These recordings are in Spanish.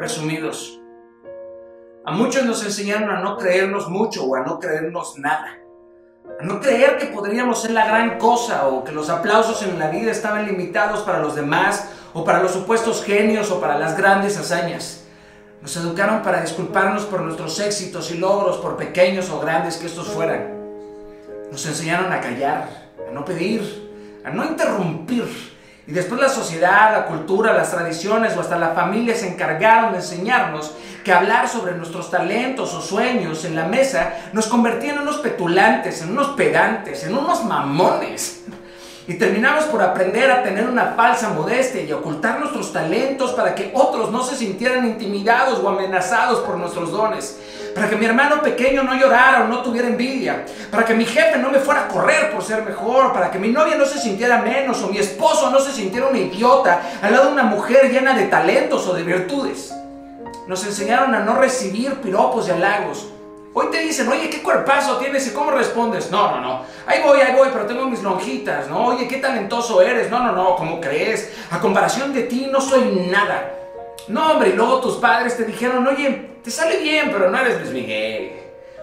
presumidos. A muchos nos enseñaron a no creernos mucho o a no creernos nada. A no creer que podríamos ser la gran cosa o que los aplausos en la vida estaban limitados para los demás o para los supuestos genios o para las grandes hazañas. Nos educaron para disculparnos por nuestros éxitos y logros, por pequeños o grandes que estos fueran. Nos enseñaron a callar, a no pedir, a no interrumpir. Y después la sociedad, la cultura, las tradiciones o hasta la familia se encargaron de enseñarnos que hablar sobre nuestros talentos o sueños en la mesa nos convertía en unos petulantes, en unos pedantes, en unos mamones. Y terminamos por aprender a tener una falsa modestia y ocultar nuestros talentos para que otros no se sintieran intimidados o amenazados por nuestros dones. Para que mi hermano pequeño no llorara o no tuviera envidia. Para que mi jefe no me fuera a correr por ser mejor. Para que mi novia no se sintiera menos o mi esposo no se sintiera un idiota al lado de una mujer llena de talentos o de virtudes. Nos enseñaron a no recibir piropos y halagos. Hoy te dicen, oye, ¿qué cuerpazo tienes y cómo respondes? No, no, no. Ahí voy, ahí voy, pero tengo mis lonjitas, ¿no? Oye, qué talentoso eres. No, no, no, ¿cómo crees? A comparación de ti no soy nada. No, hombre, y luego tus padres te dijeron, oye, te sale bien, pero no eres Luis Miguel.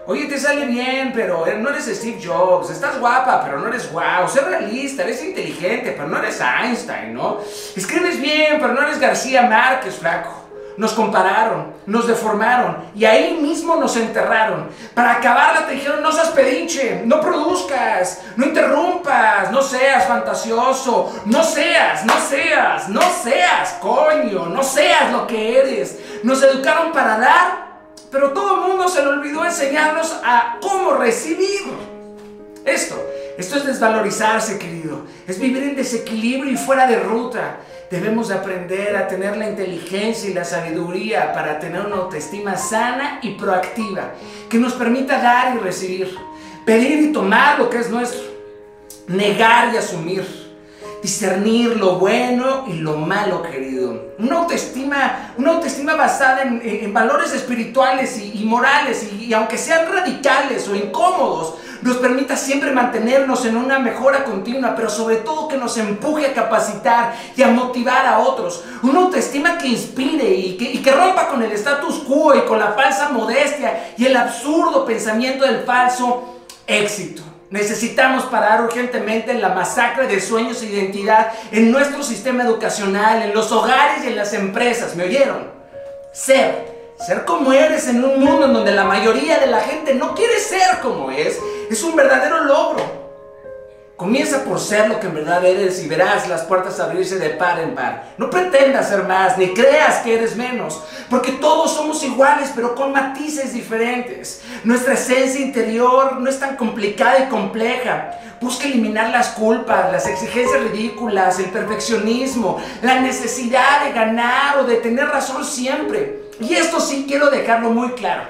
Oye, te sale bien, pero no eres Steve Jobs. Estás guapa, pero no eres wow. Sé realista, eres inteligente, pero no eres Einstein, ¿no? Escribes bien, pero no eres García Márquez, flaco nos compararon, nos deformaron y ahí mismo nos enterraron. Para acabarla te dijeron, no seas pedinche, no produzcas, no interrumpas, no seas fantasioso, no seas, no seas, no seas, coño, no seas lo que eres. Nos educaron para dar, pero todo el mundo se le olvidó enseñarnos a cómo recibir. Esto, esto es desvalorizarse, querido. Es vivir en desequilibrio y fuera de ruta. Debemos aprender a tener la inteligencia y la sabiduría para tener una autoestima sana y proactiva, que nos permita dar y recibir, pedir y tomar lo que es nuestro, negar y asumir, discernir lo bueno y lo malo, querido. Una autoestima, una autoestima basada en, valores espirituales y, morales, y aunque sean radicales o incómodos, nos permita siempre mantenernos en una mejora continua, pero sobre todo que nos empuje a capacitar y a motivar a otros. Una autoestima que inspire y que, rompa con el status quo y con la falsa modestia y el absurdo pensamiento del falso éxito. Necesitamos parar urgentemente la masacre de sueños e identidad en nuestro sistema educacional, en los hogares y en las empresas. ¿Me oyeron? Ser ser como eres en un mundo en donde la mayoría de la gente no quiere ser como es, es un verdadero logro. Comienza por ser lo que en verdad eres y verás las puertas abrirse de par en par. No pretendas ser más, ni creas que eres menos, porque todos somos iguales, pero con matices diferentes. Nuestra esencia interior no es tan complicada y compleja. Busca eliminar las culpas, las exigencias ridículas, el perfeccionismo, la necesidad de ganar o de tener razón siempre. Y esto sí quiero dejarlo muy claro.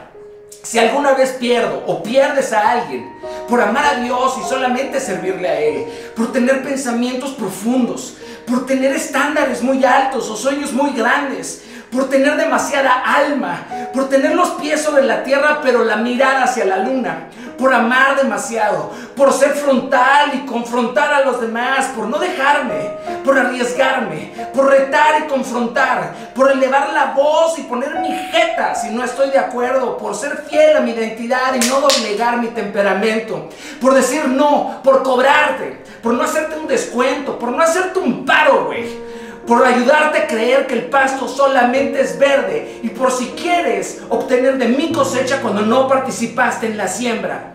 Si alguna vez pierdo o pierdes a alguien por amar a Dios y solamente servirle a Él, por tener pensamientos profundos, por tener estándares muy altos o sueños muy grandes, por tener demasiada alma, por tener los pies sobre la tierra pero la mirada hacia la luna, por amar demasiado, por ser frontal y confrontar a los demás, por no dejarme, por arriesgarme, por retar y confrontar, por elevar la voz y poner mi jeta si no estoy de acuerdo, por ser fiel a mi identidad y no doblegar mi temperamento, por decir no, por cobrarte, por no hacerte un descuento, por no hacerte un paro, güey por ayudarte a creer que el pasto solamente es verde y por si quieres obtener de mi cosecha cuando no participaste en la siembra.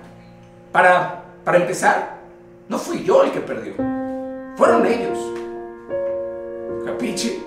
Para, para empezar, no fui yo el que perdió, fueron ellos. ¿Capiche?